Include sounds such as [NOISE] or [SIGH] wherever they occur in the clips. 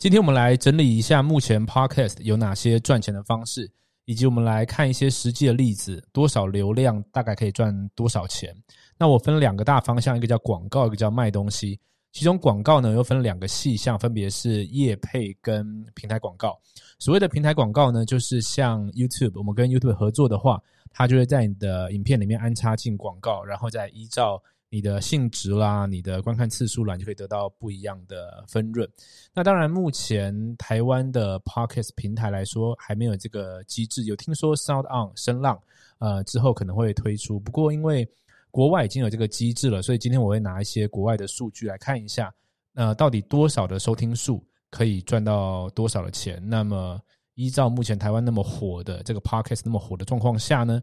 今天我们来整理一下目前 Podcast 有哪些赚钱的方式，以及我们来看一些实际的例子，多少流量大概可以赚多少钱。那我分两个大方向，一个叫广告，一个叫卖东西。其中广告呢又分两个细项，分别是业配跟平台广告。所谓的平台广告呢，就是像 YouTube，我们跟 YouTube 合作的话，它就会在你的影片里面安插进广告，然后再依照。你的性质啦，你的观看次数啦，你就可以得到不一样的分润。那当然，目前台湾的 Podcast 平台来说还没有这个机制。有听说 Sound On 声浪，呃，之后可能会推出。不过因为国外已经有这个机制了，所以今天我会拿一些国外的数据来看一下，呃，到底多少的收听数可以赚到多少的钱。那么。依照目前台湾那么火的这个 podcast 那么火的状况下呢，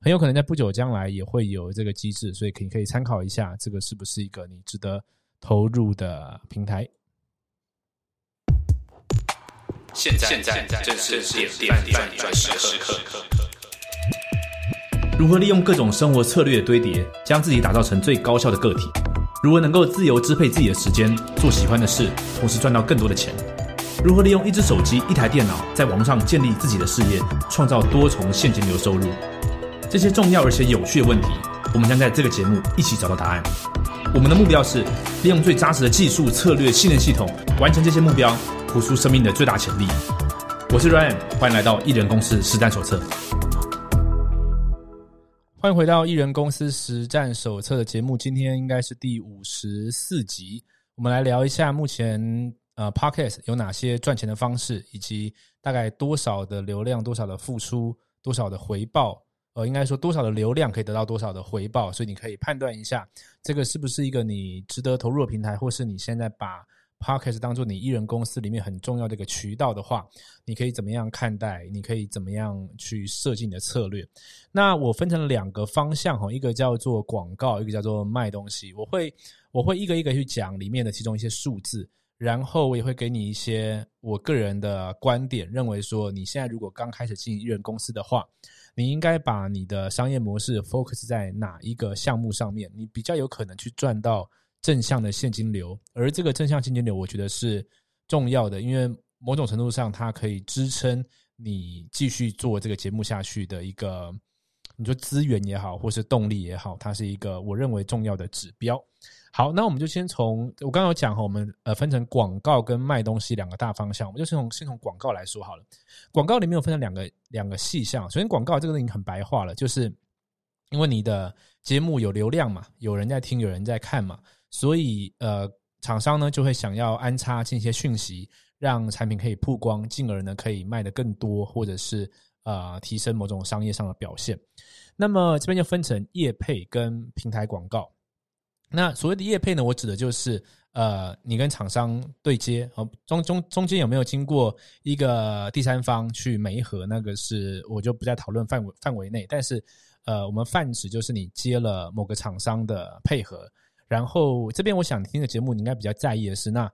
很有可能在不久将来也会有这个机制，所以可可以参考一下，这个是不是一个你值得投入的平台？现在现在正是点点点转时刻。如何利用各种生活策略的堆叠，将自己打造成最高效的个体？如何能够自由支配自己的时间，做喜欢的事，同时赚到更多的钱？如何利用一只手机、一台电脑，在网上建立自己的事业，创造多重现金流收入？这些重要而且有趣的问题，我们将在这个节目一起找到答案。我们的目标是利用最扎实的技术、策略、信任系统，完成这些目标，活出生命的最大潜力。我是 Ryan，欢迎来到艺人公司实战手册。欢迎回到艺人公司实战手册的节目，今天应该是第五十四集，我们来聊一下目前。呃，Podcast 有哪些赚钱的方式，以及大概多少的流量、多少的付出、多少的回报？呃，应该说多少的流量可以得到多少的回报？所以你可以判断一下，这个是不是一个你值得投入的平台，或是你现在把 Podcast 当做你艺人公司里面很重要的一个渠道的话，你可以怎么样看待？你可以怎么样去设计你的策略？那我分成了两个方向哈，一个叫做广告，一个叫做卖东西。我会我会一个一个去讲里面的其中一些数字。然后我也会给你一些我个人的观点，认为说你现在如果刚开始经营艺人公司的话，你应该把你的商业模式 focus 在哪一个项目上面，你比较有可能去赚到正向的现金流。而这个正向现金流，我觉得是重要的，因为某种程度上它可以支撑你继续做这个节目下去的一个，你说资源也好，或是动力也好，它是一个我认为重要的指标。好，那我们就先从我刚刚有讲哈，我们呃分成广告跟卖东西两个大方向，我们就先从先从广告来说好了。广告里面有分成两个两个细项，首先广告这个已经很白话了，就是因为你的节目有流量嘛，有人在听，有人在看嘛，所以呃厂商呢就会想要安插进一些讯息，让产品可以曝光，进而呢可以卖的更多，或者是呃提升某种商业上的表现。那么这边就分成业配跟平台广告。那所谓的业配呢，我指的就是呃，你跟厂商对接，哦，中中中间有没有经过一个第三方去媒合，那个是我就不在讨论范围范围内。但是呃，我们泛指就是你接了某个厂商的配合，然后这边我想听的节目，你应该比较在意的是，那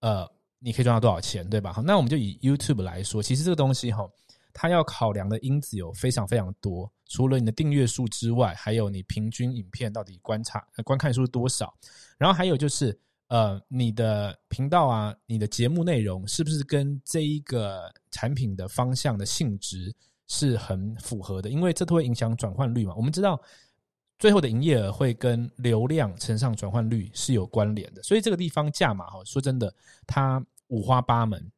呃，你可以赚到多少钱，对吧？好，那我们就以 YouTube 来说，其实这个东西哈。它要考量的因子有非常非常多，除了你的订阅数之外，还有你平均影片到底观察观看数多少，然后还有就是呃你的频道啊，你的节目内容是不是跟这一个产品的方向的性质是很符合的？因为这都会影响转换率嘛。我们知道最后的营业额会跟流量乘上转换率是有关联的，所以这个地方价码哈，说真的，它五花八门。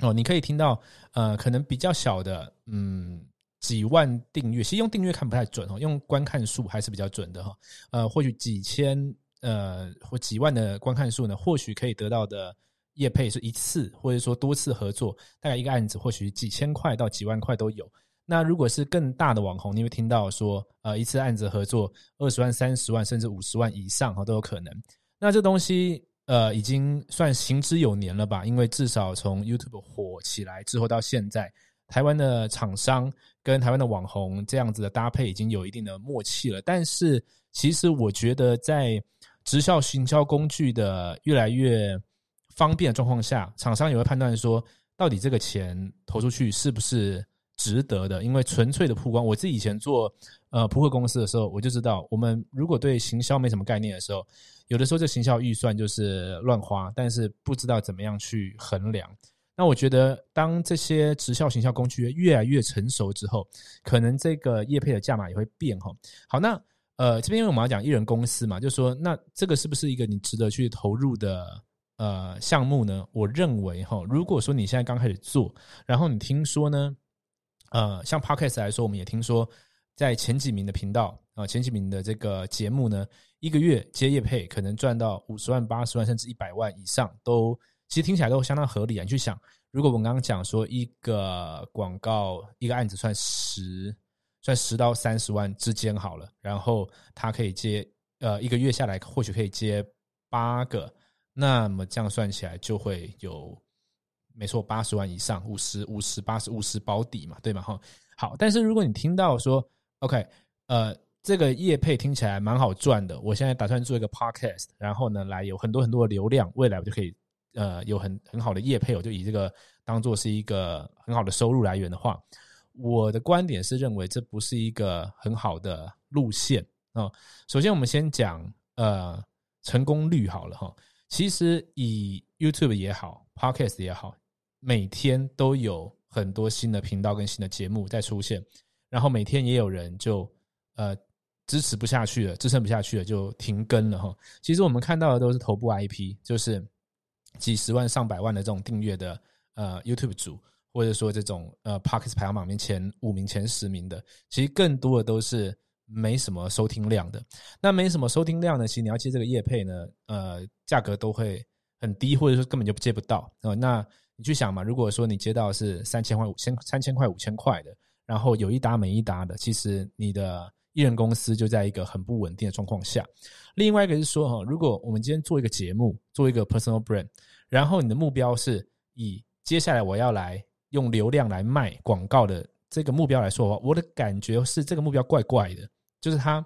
哦，你可以听到，呃，可能比较小的，嗯，几万订阅，其实用订阅看不太准哦，用观看数还是比较准的哈。呃，或许几千，呃，或几万的观看数呢，或许可以得到的业配是一次，或者说多次合作，大概一个案子或许几千块到几万块都有。那如果是更大的网红，你会听到说，呃，一次案子合作二十万、三十万，甚至五十万以上哈都有可能。那这东西。呃，已经算行之有年了吧？因为至少从 YouTube 火起来之后到现在，台湾的厂商跟台湾的网红这样子的搭配已经有一定的默契了。但是，其实我觉得在直销行销工具的越来越方便的状况下，厂商也会判断说，到底这个钱投出去是不是值得的，因为纯粹的曝光。我自己以前做呃扑克公司的时候，我就知道，我们如果对行销没什么概念的时候，有的时候这行销预算就是乱花，但是不知道怎么样去衡量。那我觉得，当这些直销行销工具越来越成熟之后，可能这个业配的价码也会变哈。好，那呃这边因为我们要讲艺人公司嘛，就说那这个是不是一个你值得去投入的？呃，项目呢？我认为哈，如果说你现在刚开始做，然后你听说呢，呃，像 Podcast 来说，我们也听说，在前几名的频道啊，前几名的这个节目呢，一个月接业配可能赚到五十万、八十万，甚至一百万以上，都其实听起来都相当合理啊。你去想，如果我们刚刚讲说一个广告一个案子算十，算十到三十万之间好了，然后他可以接呃一个月下来，或许可以接八个。那么这样算起来就会有，没错，八十万以上，五十五十八十五十保底嘛，对吗？哈，好。但是如果你听到说，OK，呃，这个业配听起来蛮好赚的，我现在打算做一个 Podcast，然后呢，来有很多很多的流量，未来我就可以呃有很很好的业配，我就以这个当做是一个很好的收入来源的话，我的观点是认为这不是一个很好的路线啊。首先，我们先讲呃成功率好了哈。其实以 YouTube 也好，Podcast 也好，每天都有很多新的频道跟新的节目在出现，然后每天也有人就呃支持不下去了，支撑不下去了就停更了哈。其实我们看到的都是头部 IP，就是几十万、上百万的这种订阅的呃 YouTube 组，或者说这种呃 Parkes 排行榜面前五名、前十名的，其实更多的都是。没什么收听量的，那没什么收听量呢？其实你要接这个业配呢，呃，价格都会很低，或者说根本就接不到呃，那你去想嘛，如果说你接到是三千块、五千、三千块、五千块的，然后有一搭没一搭的，其实你的艺人公司就在一个很不稳定的状况下。另外一个是说哈，如果我们今天做一个节目，做一个 personal brand，然后你的目标是以接下来我要来用流量来卖广告的这个目标来说的话，我的感觉是这个目标怪怪的。就是他，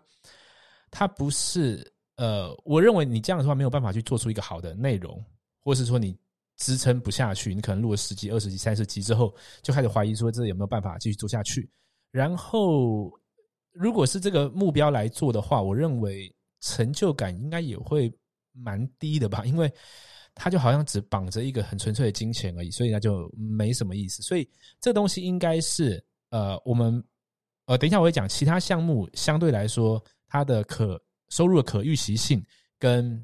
他不是呃，我认为你这样的话没有办法去做出一个好的内容，或是说你支撑不下去，你可能录了十集、二十集、三十集之后，就开始怀疑说这有没有办法继续做下去。然后，如果是这个目标来做的话，我认为成就感应该也会蛮低的吧，因为他就好像只绑着一个很纯粹的金钱而已，所以那就没什么意思。所以这东西应该是呃，我们。呃，等一下我会讲其他项目相对来说，它的可收入的可预期性跟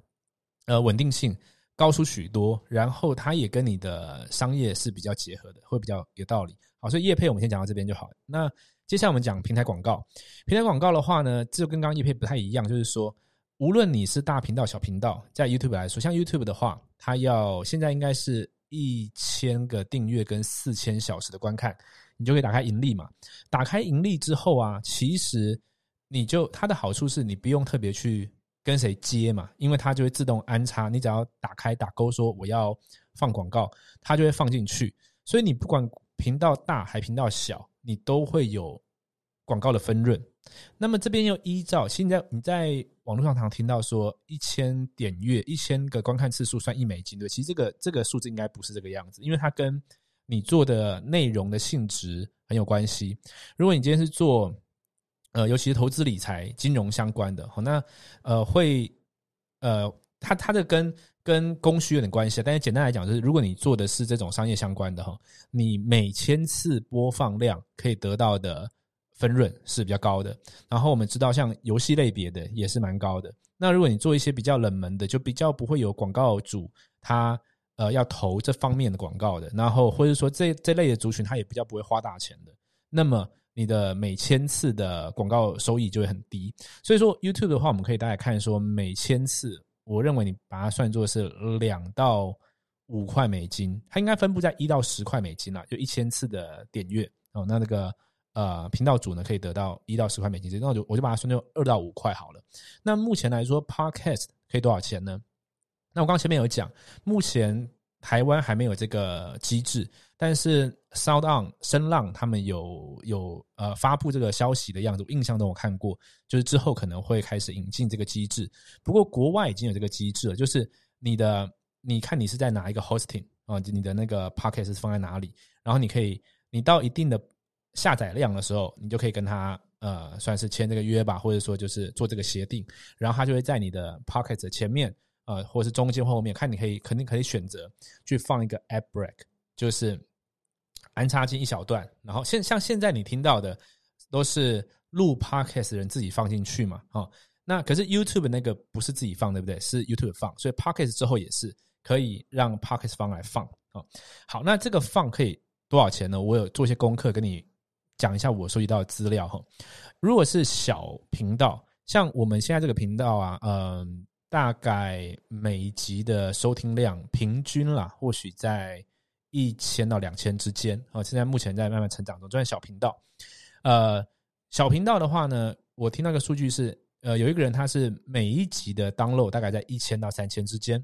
呃稳定性高出许多，然后它也跟你的商业是比较结合的，会比较有道理。好，所以业配我们先讲到这边就好。那接下来我们讲平台广告。平台广告的话呢，这跟刚刚业配不太一样，就是说，无论你是大频道、小频道，在 YouTube 来说，像 YouTube 的话，它要现在应该是一千个订阅跟四千小时的观看。你就可以打开盈利嘛？打开盈利之后啊，其实你就它的好处是你不用特别去跟谁接嘛，因为它就会自动安插。你只要打开打勾说我要放广告，它就会放进去。所以你不管频道大还频道小，你都会有广告的分润。那么这边又依照现在你在网络上常听到说一千点阅、一千个观看次数算一美金，对？其实这个这个数字应该不是这个样子，因为它跟你做的内容的性质很有关系。如果你今天是做，呃，尤其是投资理财、金融相关的，好，那呃会，呃，它它的跟跟供需有点关系。但是简单来讲，就是如果你做的是这种商业相关的哈，你每千次播放量可以得到的分润是比较高的。然后我们知道，像游戏类别的也是蛮高的。那如果你做一些比较冷门的，就比较不会有广告主他。呃，要投这方面的广告的，然后或者说这这类的族群，他也比较不会花大钱的。那么你的每千次的广告收益就会很低。所以说 YouTube 的话，我们可以大概看说，每千次，我认为你把它算作是两到五块美金，它应该分布在一到十块美金啦，就一千次的点阅哦。那那个呃频道主呢，可以得到一到十块美金，那我就我就把它算作二到五块好了。那目前来说，Podcast 可以多少钱呢？那我刚前面有讲，目前台湾还没有这个机制，但是 Sound On 声浪他们有有呃发布这个消息的样子，我印象中我看过，就是之后可能会开始引进这个机制。不过国外已经有这个机制了，就是你的你看你是在哪一个 hosting 啊，你的那个 p o c k e t 是放在哪里，然后你可以你到一定的下载量的时候，你就可以跟他呃算是签这个约吧，或者说就是做这个协定，然后他就会在你的 Pocket 前面呃或是中间后面，看你可以肯定可以选择去放一个 Ad Break，就是安插进一小段，然后现像现在你听到的都是录 Pocket 的人自己放进去嘛，哦，那可是 YouTube 那个不是自己放，对不对？是 YouTube 放，所以 Pocket 之后也是可以让 Pocket 方来放啊。好，那这个放可以多少钱呢？我有做一些功课跟你讲一下我收集到的资料哈。如果是小频道，像我们现在这个频道啊，嗯，大概每一集的收听量平均啦，或许在一千到两千之间啊。现在目前在慢慢成长中，就算小频道，呃，小频道的话呢，我听到个数据是。呃，有一个人他是每一集的 download 大概在一千到三千之间，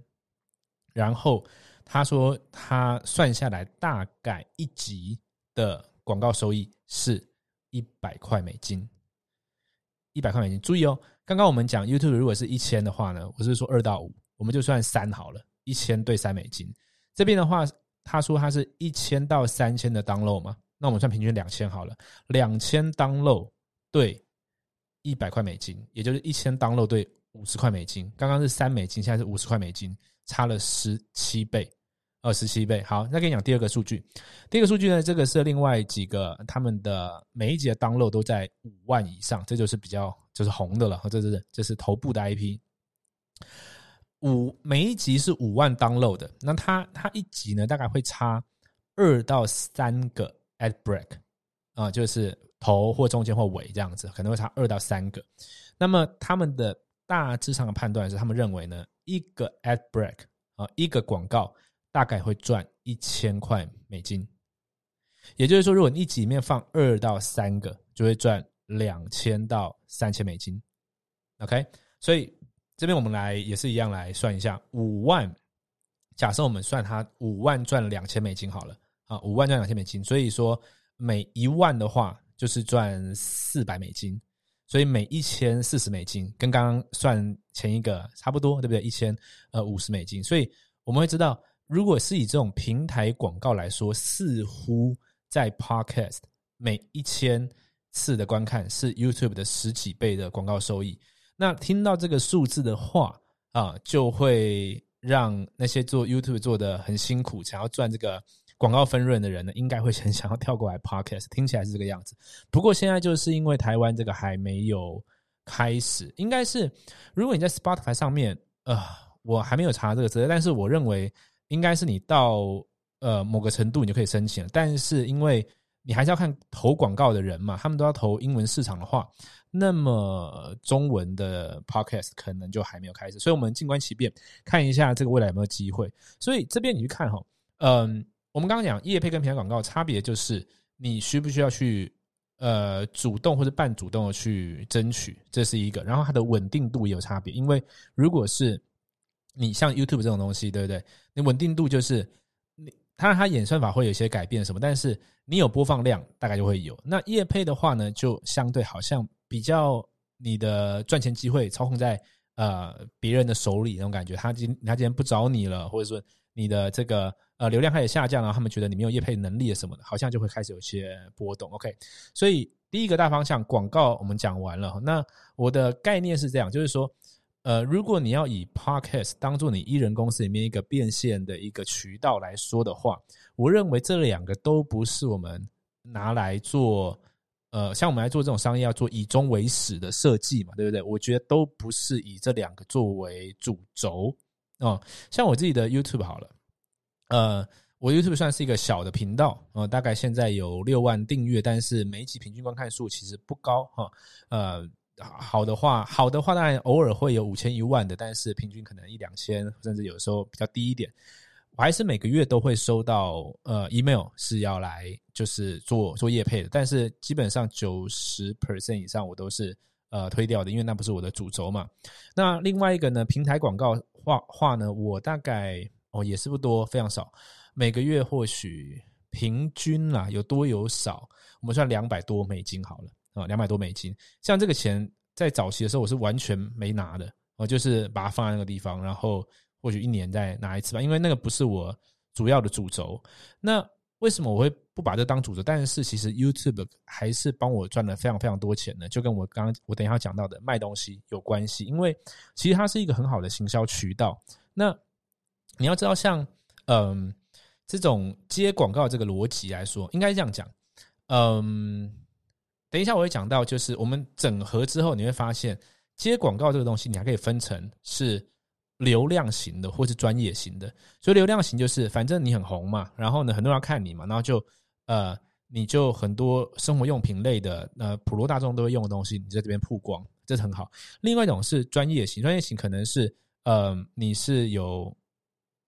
然后他说他算下来大概一集的广告收益是一百块美金，一百块美金。注意哦，刚刚我们讲 YouTube 如果是一千的话呢，我是说二到五，我们就算三好了，一千对三美金。这边的话，他说他是一千到三千的 download 嘛，那我们算平均两千好了，两千 download 对。一百块美金，也就是一千 download 对五十块美金。刚刚是三美金，现在是五十块美金，差了十七倍，二十七倍。好，那跟你讲第二个数据。第二个数据呢，这个是另外几个他们的每一集的 download 都在五万以上，这就是比较就是红的了。这是这是头部的 IP。五每一集是五万 download 的，那它它一集呢大概会差二到三个 ad break 啊，就是。头或中间或尾这样子，可能会差二到三个。那么他们的大致上的判断是，他们认为呢，一个 ad break 啊，一个广告大概会赚一千块美金。也就是说，如果你一集里面放二到三个，就会赚两千到三千美金。OK，所以这边我们来也是一样来算一下，五万，假设我们算它五万赚两千美金好了啊，五万赚两千美金，所以说每一万的话。就是赚四百美金，所以每一千四十美金，跟刚刚算前一个差不多，对不对？一千呃五十美金，所以我们会知道，如果是以这种平台广告来说，似乎在 Podcast 每一千次的观看是 YouTube 的十几倍的广告收益。那听到这个数字的话啊，就会让那些做 YouTube 做的很辛苦，想要赚这个。广告分润的人呢，应该会很想要跳过来 Podcast，听起来是这个样子。不过现在就是因为台湾这个还没有开始，应该是如果你在 Spotify 上面，呃，我还没有查这个资料，但是我认为应该是你到呃某个程度你就可以申请。但是因为你还是要看投广告的人嘛，他们都要投英文市场的话，那么中文的 Podcast 可能就还没有开始。所以我们静观其变，看一下这个未来有没有机会。所以这边你去看哈，嗯。我们刚刚讲业配跟平台广告差别，就是你需不需要去呃主动或者半主动的去争取，这是一个。然后它的稳定度也有差别，因为如果是你像 YouTube 这种东西，对不对？你稳定度就是你它它演算法会有一些改变什么，但是你有播放量，大概就会有。那业配的话呢，就相对好像比较你的赚钱机会操控在呃别人的手里那种感觉。他今他今天不找你了，或者说你的这个。呃，流量开始下降了，他们觉得你没有业配能力什么的，好像就会开始有些波动。OK，所以第一个大方向广告我们讲完了。那我的概念是这样，就是说，呃，如果你要以 Podcast 当做你艺人公司里面一个变现的一个渠道来说的话，我认为这两个都不是我们拿来做，呃，像我们来做这种商业要做以终为始的设计嘛，对不对？我觉得都不是以这两个作为主轴哦。像我自己的 YouTube 好了。呃，我 YouTube 算是一个小的频道，呃，大概现在有六万订阅，但是每一集平均观看数其实不高哈。呃，好的话，好的话当然偶尔会有五千一万的，但是平均可能一两千，甚至有时候比较低一点。我还是每个月都会收到呃 email 是要来就是做做业配的，但是基本上九十 percent 以上我都是呃推掉的，因为那不是我的主轴嘛。那另外一个呢，平台广告话话呢，我大概。哦，也是不多，非常少。每个月或许平均啦，有多有少，我们算两百多美金好了啊，两百多美金。像这个钱在早期的时候，我是完全没拿的，我就是把它放在那个地方，然后或许一年再拿一次吧，因为那个不是我主要的主轴。那为什么我会不把这当主轴？但是其实 YouTube 还是帮我赚了非常非常多钱的，就跟我刚刚我等一下讲到的卖东西有关系。因为其实它是一个很好的行销渠道。那你要知道，像嗯这种接广告这个逻辑来说，应该这样讲。嗯，等一下我会讲到，就是我们整合之后，你会发现接广告这个东西，你还可以分成是。流量型的或是专业型的，所以流量型就是反正你很红嘛，然后呢很多人要看你嘛，然后就呃你就很多生活用品类的呃普罗大众都会用的东西，你在这边曝光，这是很好。另外一种是专业型，专业型可能是呃你是有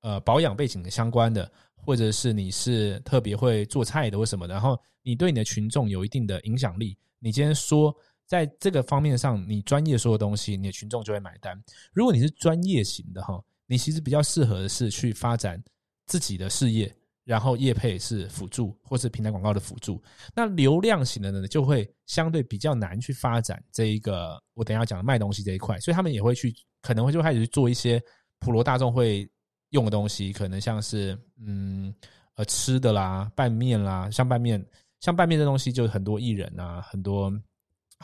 呃保养背景相关的，或者是你是特别会做菜的或什么的，然后你对你的群众有一定的影响力，你今天说。在这个方面上，你专业说的东西，你的群众就会买单。如果你是专业型的哈，你其实比较适合的是去发展自己的事业，然后业配是辅助，或是平台广告的辅助。那流量型的呢，就会相对比较难去发展这一个我等下讲的卖东西这一块，所以他们也会去可能会就开始做一些普罗大众会用的东西，可能像是嗯呃吃的啦，拌面啦，像拌面像拌面这东西，就很多艺人啊，很多。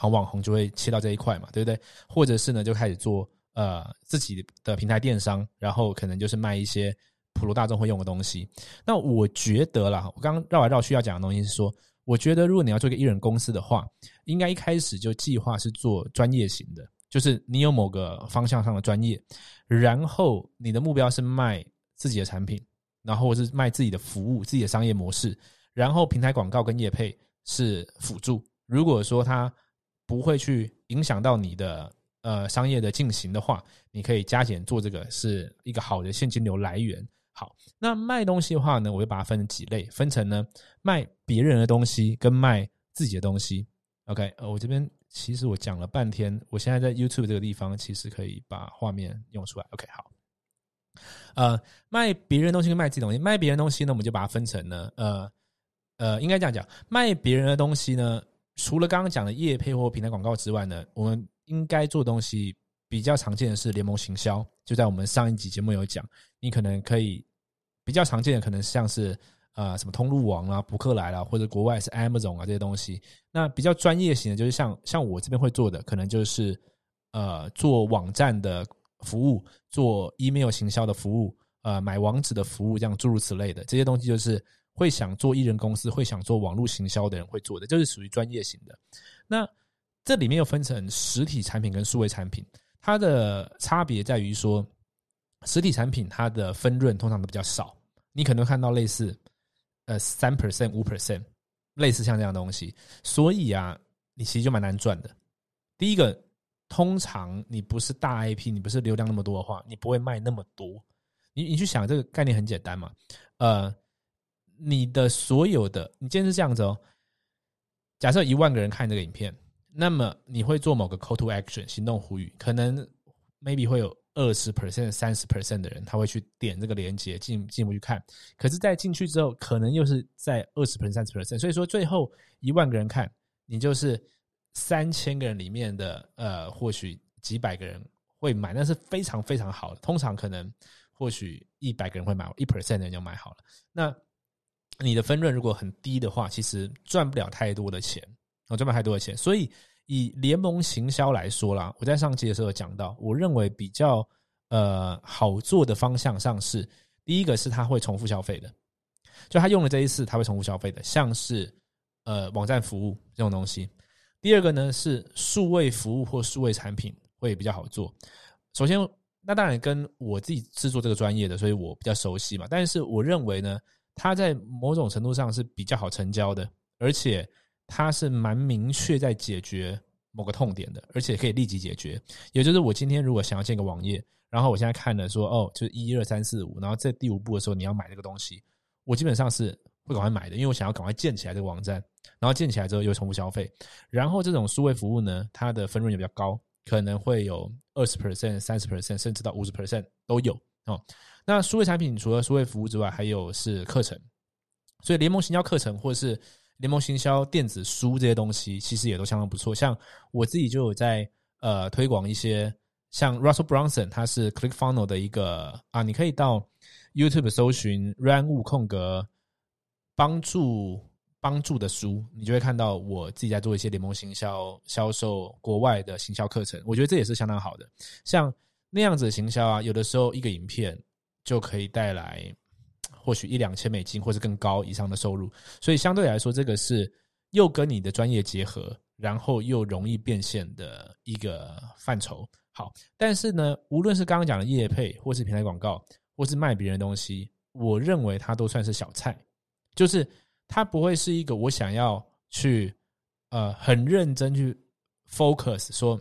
好网红就会切到这一块嘛，对不对？或者是呢，就开始做呃自己的平台电商，然后可能就是卖一些普罗大众会用的东西。那我觉得啦，我刚刚绕来绕去要讲的东西是说，我觉得如果你要做一个艺人公司的话，应该一开始就计划是做专业型的，就是你有某个方向上的专业，然后你的目标是卖自己的产品，然后是卖自己的服务、自己的商业模式，然后平台广告跟业配是辅助。如果说他不会去影响到你的呃商业的进行的话，你可以加减做这个是一个好的现金流来源。好，那卖东西的话呢，我就把它分成几类，分成呢卖别人的东西跟卖自己的东西。OK，呃，我这边其实我讲了半天，我现在在 YouTube 这个地方其实可以把画面用出来。OK，好，呃，卖别人东西跟卖自己东西，卖别人东西呢，我们就把它分成呢，呃呃，应该这样讲，卖别人的东西呢。除了刚刚讲的业配或平台广告之外呢，我们应该做东西比较常见的是联盟行销。就在我们上一集节目有讲，你可能可以比较常见的可能像是呃什么通路网啊、博客来啦，或者国外是 Amazon 啊这些东西。那比较专业型的，就是像像我这边会做的，可能就是呃做网站的服务、做 email 行销的服务、呃买网址的服务，这样诸如此类的这些东西，就是。会想做艺人公司，会想做网络行销的人会做的，就是属于专业型的。那这里面又分成实体产品跟数位产品，它的差别在于说，实体产品它的分润通常都比较少，你可能看到类似呃三 percent 五 percent，类似像这样东西，所以啊，你其实就蛮难赚的。第一个，通常你不是大 IP，你不是流量那么多的话，你不会卖那么多。你你去想这个概念很简单嘛，呃。你的所有的，你今天是这样子哦。假设一万个人看这个影片，那么你会做某个 call to action 行动呼吁，可能 maybe 会有二十 percent、三十 percent 的人他会去点这个链接进进一步去看。可是，在进去之后，可能又是在二十 percent、三十 percent。所以说，最后一万个人看，你就是三千个人里面的呃，或许几百个人会买，那是非常非常好的。通常可能或许一百个人会买，一 percent 的人就买好了。那你的分润如果很低的话，其实赚不了太多的钱，我赚不了太多的钱。所以以联盟行销来说啦，我在上期的时候讲到，我认为比较呃好做的方向上是，第一个是他会重复消费的，就他用了这一次他会重复消费的，像是呃网站服务这种东西。第二个呢是数位服务或数位产品会比较好做。首先，那当然跟我自己制作这个专业的，所以我比较熟悉嘛。但是我认为呢。它在某种程度上是比较好成交的，而且它是蛮明确在解决某个痛点的，而且可以立即解决。也就是我今天如果想要建个网页，然后我现在看了说哦，就是一二三四五，然后在第五步的时候你要买这个东西，我基本上是会赶快买的，因为我想要赶快建起来这个网站，然后建起来之后又重复消费。然后这种数位服务呢，它的分润也比较高，可能会有二十 percent、三十 percent，甚至到五十 percent 都有哦。那数位产品除了数位服务之外，还有是课程，所以联盟行销课程或者是联盟行销电子书这些东西，其实也都相当不错。像我自己就有在呃推广一些，像 Russell Brunson，他是 Click Funnel 的一个啊，你可以到 YouTube 搜寻 Run 物空格帮助帮助的书，你就会看到我自己在做一些联盟行销、销售国外的行销课程。我觉得这也是相当好的。像那样子的行销啊，有的时候一个影片就可以带来或许一两千美金，或是更高以上的收入。所以相对来说，这个是又跟你的专业结合，然后又容易变现的一个范畴。好，但是呢，无论是刚刚讲的业配，或是平台广告，或是卖别人东西，我认为它都算是小菜，就是它不会是一个我想要去呃很认真去 focus 说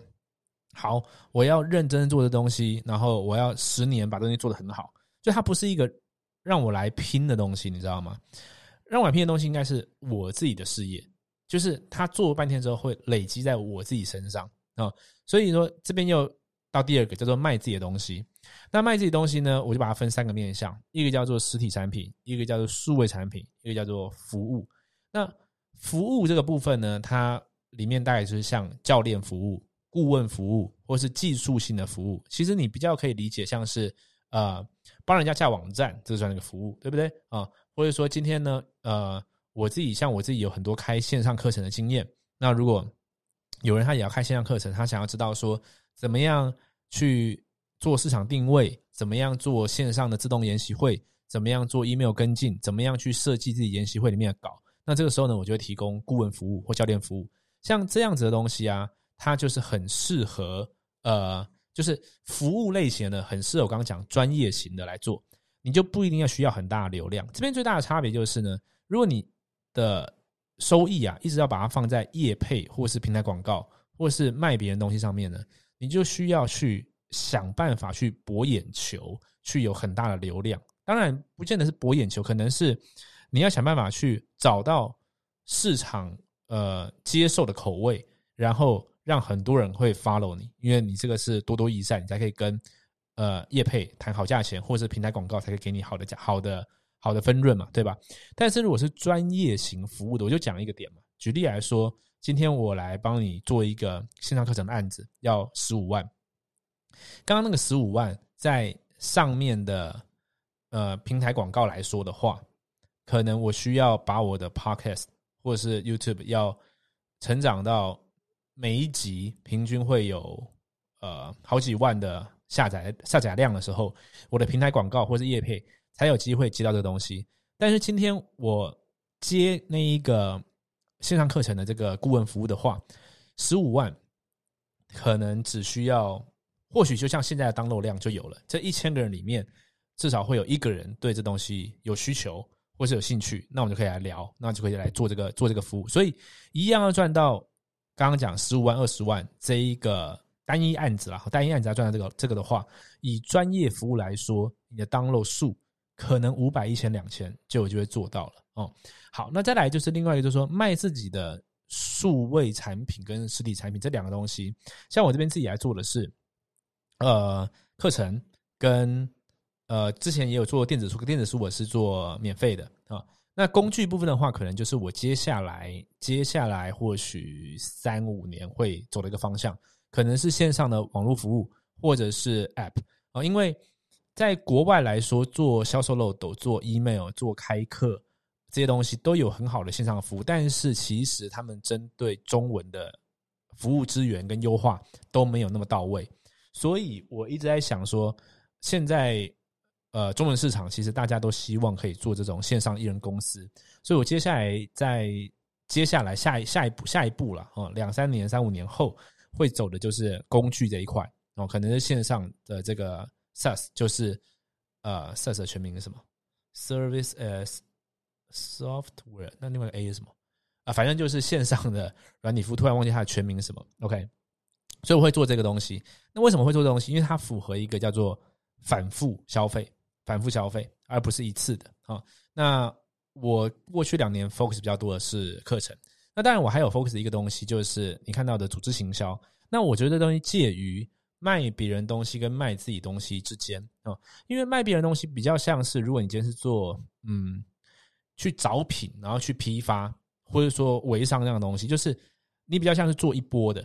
好，我要认真做的东西，然后我要十年把东西做得很好，就它不是一个让我来拼的东西，你知道吗？让我来拼的东西应该是我自己的事业，就是他做了半天之后会累积在我自己身上啊，所以说这边又。到第二个叫做卖自己的东西，那卖自己东西呢，我就把它分三个面向，一个叫做实体产品，一个叫做数位产品，一个叫做服务。那服务这个部分呢，它里面大概就是像教练服务、顾问服务，或是技术性的服务。其实你比较可以理解，像是呃帮人家架网站，这算一个服务，对不对啊？或者说今天呢，呃，我自己像我自己有很多开线上课程的经验，那如果有人他也要开线上课程，他想要知道说。怎么样去做市场定位？怎么样做线上的自动研习会？怎么样做 email 跟进？怎么样去设计自己研习会里面的稿？那这个时候呢，我就会提供顾问服务或教练服务。像这样子的东西啊，它就是很适合呃，就是服务类型的，很适合我刚刚讲专业型的来做。你就不一定要需要很大的流量。这边最大的差别就是呢，如果你的收益啊，一直要把它放在业配或是平台广告或是卖别人东西上面呢。你就需要去想办法去博眼球，去有很大的流量。当然，不见得是博眼球，可能是你要想办法去找到市场呃接受的口味，然后让很多人会 follow 你，因为你这个是多多益善，你才可以跟呃业配谈好价钱，或者是平台广告才可以给你好的价、好的好的分润嘛，对吧？但是如果是专业型服务的，我就讲一个点嘛，举例来说。今天我来帮你做一个线上课程的案子，要十五万。刚刚那个十五万，在上面的呃平台广告来说的话，可能我需要把我的 Podcast 或者是 YouTube 要成长到每一集平均会有呃好几万的下载下载量的时候，我的平台广告或是业配才有机会接到这个东西。但是今天我接那一个。线上课程的这个顾问服务的话，十五万可能只需要，或许就像现在的当漏量就有了。这一千个人里面，至少会有一个人对这东西有需求或是有兴趣，那我们就可以来聊，那就可以来做这个做这个服务。所以一样要赚到刚刚讲十五万、二十万这一个单一案子啦，单一案子要赚到这个这个的话，以专业服务来说，你的当漏数可能五百、一千、两千就有机会做到了哦。好，那再来就是另外一个，就是说卖自己的数位产品跟实体产品这两个东西。像我这边自己来做的是，呃，课程跟呃之前也有做电子书，电子书我是做免费的啊。那工具部分的话，可能就是我接下来接下来或许三五年会走的一个方向，可能是线上的网络服务或者是 App 啊。因为在国外来说，做销售漏斗、做 email、做开课。这些东西都有很好的线上服务，但是其实他们针对中文的服务资源跟优化都没有那么到位，所以我一直在想说，现在呃中文市场其实大家都希望可以做这种线上艺人公司，所以我接下来在接下来下一下一步下一步了哦，两三年三五年后会走的就是工具这一块哦，可能是线上的这个 SaaS，就是呃 SaaS 的全名是什么？Service as Software，那另外 A 是什么啊？反正就是线上的软体服务。突然忘记它的全名是什么。OK，所以我会做这个东西。那为什么会做这东西？因为它符合一个叫做反复消费、反复消费，而不是一次的啊。那我过去两年 focus 比较多的是课程。那当然我还有 focus 一个东西，就是你看到的组织行销。那我觉得这东西介于卖别人东西跟卖自己东西之间啊。因为卖别人东西比较像是，如果你今天是做嗯。去找品，然后去批发，或者说微商这样的东西，就是你比较像是做一波的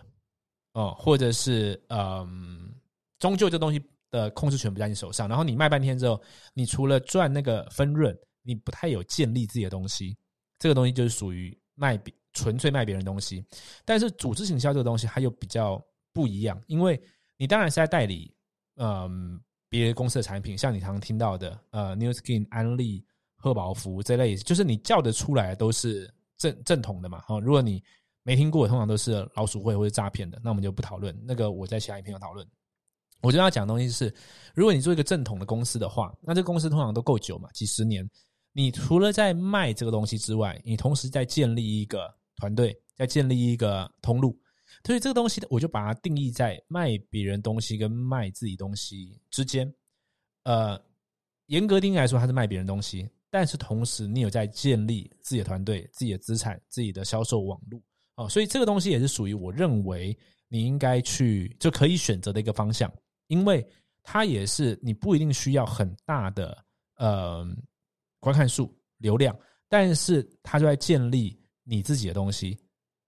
哦，或者是嗯，终究这东西的控制权不在你手上。然后你卖半天之后，你除了赚那个分润，你不太有建立自己的东西这个东西就是属于卖别纯粹卖别人东西。但是组织行销这个东西，它又比较不一样，因为你当然是在代理，嗯，别的公司的产品，像你常常听到的，呃，New Skin、安利、赫宝福这类，就是你叫得出来都是正正统的嘛。哈，如果你没听过，通常都是老鼠会或者诈骗的，那我们就不讨论。那个我在其他影片有讨论。我就要讲的东西是，如果你做一个正统的公司的话，那这个公司通常都够久嘛，几十年。你除了在卖这个东西之外，你同时在建立一个团队，在建立一个通路。所以这个东西，我就把它定义在卖别人东西跟卖自己东西之间。呃，严格定义来说，它是卖别人东西，但是同时你有在建立自己的团队、自己的资产、自己的销售网络。哦，所以这个东西也是属于我认为你应该去就可以选择的一个方向，因为它也是你不一定需要很大的呃观看数流量，但是它就在建立你自己的东西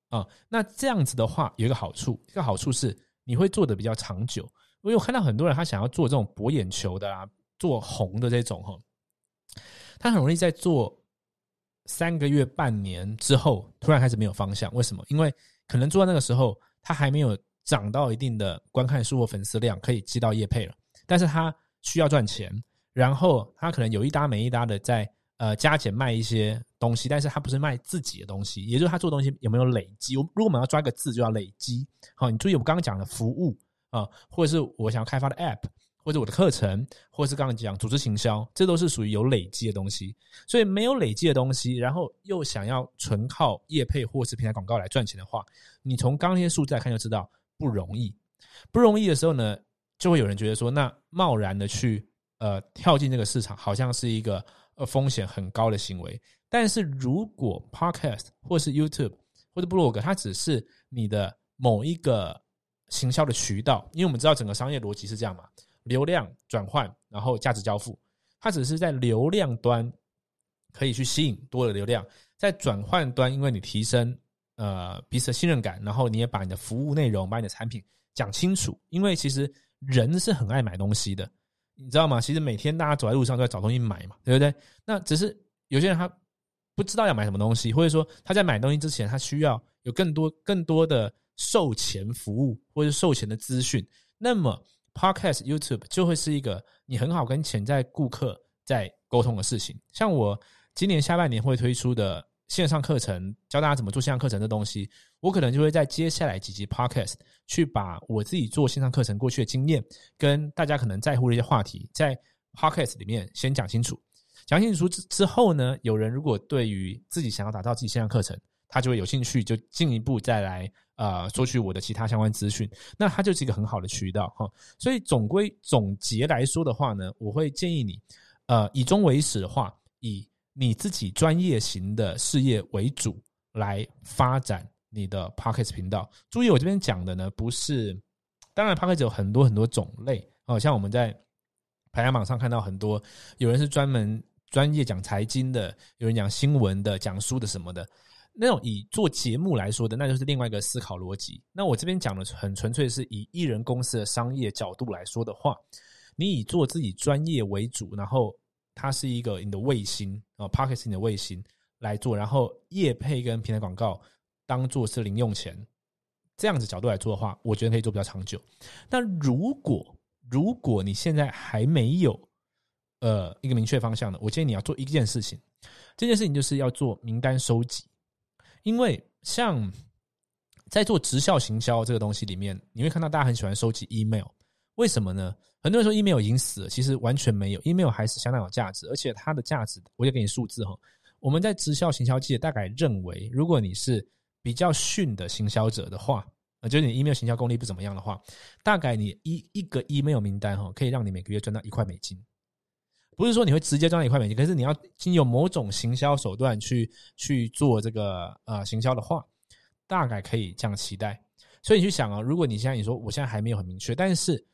啊。那这样子的话有一个好处，一个好处是你会做的比较长久，因为我看到很多人他想要做这种博眼球的啊，做红的这种哈，他很容易在做。三个月、半年之后，突然开始没有方向，为什么？因为可能做到那个时候，他还没有涨到一定的观看数或粉丝量，可以接到业配了。但是他需要赚钱，然后他可能有一搭没一搭的在呃加减卖一些东西，但是他不是卖自己的东西，也就是他做东西有没有累积？如果我们要抓一个字，就要累积。好，你注意我刚刚讲的服务啊，或者是我想要开发的 App。或者我的课程，或者是刚刚讲组织行销，这都是属于有累积的东西。所以没有累积的东西，然后又想要纯靠业配或是平台广告来赚钱的话，你从刚那些数字来看就知道不容易。不容易的时候呢，就会有人觉得说，那贸然的去呃跳进这个市场，好像是一个呃风险很高的行为。但是如果 Podcast 或是 YouTube 或者 Blog，它只是你的某一个行销的渠道，因为我们知道整个商业逻辑是这样嘛。流量转换，然后价值交付，它只是在流量端可以去吸引多的流量，在转换端，因为你提升呃彼此的信任感，然后你也把你的服务内容、把你的产品讲清楚。因为其实人是很爱买东西的，你知道吗？其实每天大家走在路上都在找东西买嘛，对不对？那只是有些人他不知道要买什么东西，或者说他在买东西之前，他需要有更多更多的售前服务或者售前的资讯，那么。Podcast、YouTube 就会是一个你很好跟潜在顾客在沟通的事情。像我今年下半年会推出的线上课程，教大家怎么做线上课程的东西，我可能就会在接下来几集 Podcast 去把我自己做线上课程过去的经验，跟大家可能在乎的一些话题，在 Podcast 里面先讲清楚。讲清楚之之后呢，有人如果对于自己想要打造自己线上课程，他就会有兴趣，就进一步再来。呃，索取我的其他相关资讯，那它就是一个很好的渠道哈。所以总归总结来说的话呢，我会建议你，呃，以终为始的话，以你自己专业型的事业为主来发展你的 p o c k e t 频道。注意，我这边讲的呢，不是，当然 p o c k e t 有很多很多种类哦，像我们在排行榜上看到很多，有人是专门专业讲财经的，有人讲新闻的，讲书的什么的。那种以做节目来说的，那就是另外一个思考逻辑。那我这边讲的很纯粹是以艺人公司的商业角度来说的话，你以做自己专业为主，然后它是一个你的卫星啊 p a r k e t 你的卫星来做，然后业配跟平台广告当做是零用钱，这样子角度来做的话，我觉得可以做比较长久。那如果如果你现在还没有呃一个明确方向的，我建议你要做一件事情，这件事情就是要做名单收集。因为像在做直销行销这个东西里面，你会看到大家很喜欢收集 email，为什么呢？很多人说 email 已经死了，其实完全没有，email 还是相当有价值，而且它的价值，我就给你数字哈。我们在直销行销界大概认为，如果你是比较逊的行销者的话，呃，就是你 email 行销功力不怎么样的话，大概你一一个 email 名单哈，可以让你每个月赚到一块美金。不是说你会直接赚到一块美金，可是你要经有某种行销手段去去做这个呃行销的话，大概可以这样期待。所以你去想啊，如果你现在你说我现在还没有很明确，但是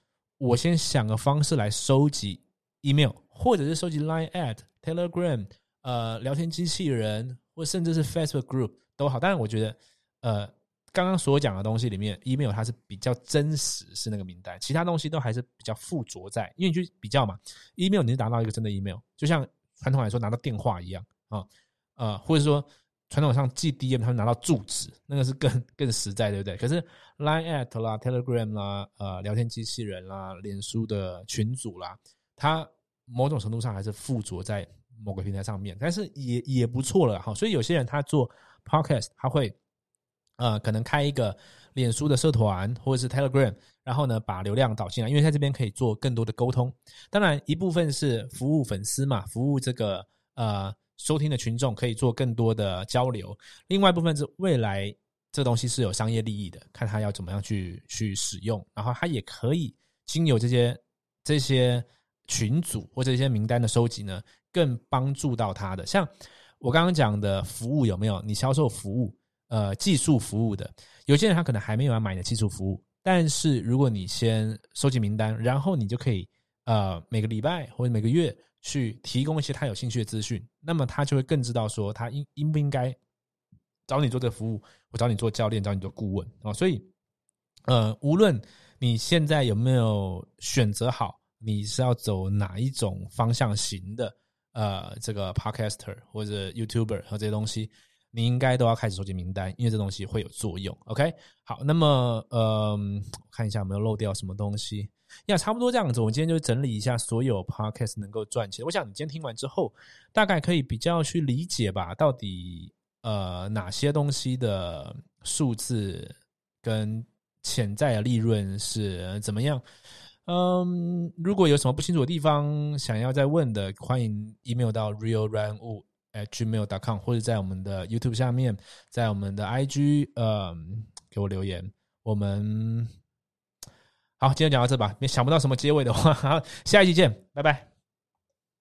我先想个方式来收集 email，或者是收集 line at telegram，呃，聊天机器人，或甚至是 Facebook group 都好。当然，我觉得呃。刚刚所讲的东西里面，email 它是比较真实，是那个名单，其他东西都还是比较附着在，因为你去比较嘛，email 你是拿到一个真的 email，就像传统来说拿到电话一样啊，呃，或者说传统上寄 DM 他们拿到住址，那个是更 [LAUGHS] 更实在，对不对？可是 Line at 啦、Telegram 啦、呃聊天机器人啦、脸书的群组啦，它某种程度上还是附着在某个平台上面，但是也也不错了哈。所以有些人他做 Podcast，他会呃可能开一个脸书的社团或者是 Telegram，然后呢把流量导进来，因为在这边可以做更多的沟通。当然一部分是服务粉丝嘛，服务这个呃。收听的群众可以做更多的交流，另外一部分是未来这东西是有商业利益的，看他要怎么样去去使用，然后他也可以经由这些这些群组或者一些名单的收集呢，更帮助到他的。像我刚刚讲的服务有没有？你销售服务，呃，技术服务的，有些人他可能还没有要买的技术服务，但是如果你先收集名单，然后你就可以呃每个礼拜或者每个月。去提供一些他有兴趣的资讯，那么他就会更知道说他应应不应该找你做这个服务，我找你做教练，找你做顾问啊。所以，呃，无论你现在有没有选择好，你是要走哪一种方向型的，呃，这个 Podcaster 或者 YouTuber 和这些东西，你应该都要开始收集名单，因为这东西会有作用。OK，好，那么呃，看一下有没有漏掉什么东西。呀，差不多这样子。我今天就整理一下所有 podcast 能够赚钱。我想你今天听完之后，大概可以比较去理解吧，到底呃哪些东西的数字跟潜在的利润是怎么样。嗯，如果有什么不清楚的地方，想要再问的，欢迎 email 到 realrunwu at gmail.com，或者在我们的 YouTube 下面，在我们的 IG 呃给我留言。我们。好，今天讲到这吧。你想不到什么结尾的话，[LAUGHS] 好，下一期见，拜拜。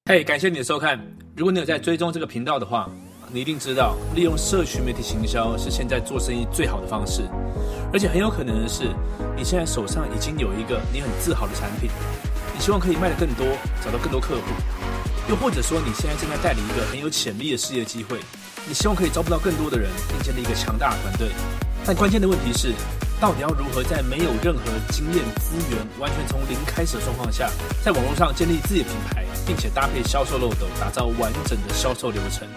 嘿，感谢你的收看。如果你有在追踪这个频道的话，你一定知道，利用社群媒体行销是现在做生意最好的方式。而且很有可能的是，你现在手上已经有一个你很自豪的产品，你希望可以卖得更多，找到更多客户。又或者说，你现在正在带领一个很有潜力的事业机会，你希望可以招不到更多的人，并建立一个强大的团队。但关键的问题是。到底要如何在没有任何经验资源、完全从零开始的状况下，在网络上建立自己的品牌，并且搭配销售漏斗，打造完整的销售流程？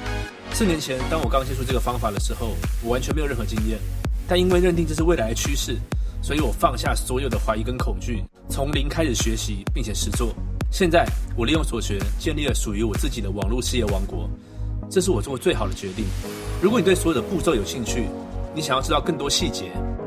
四年前，当我刚接触这个方法的时候，我完全没有任何经验。但因为认定这是未来的趋势，所以我放下所有的怀疑跟恐惧，从零开始学习，并且实做。现在，我利用所学，建立了属于我自己的网络事业王国。这是我做过最好的决定。如果你对所有的步骤有兴趣，你想要知道更多细节。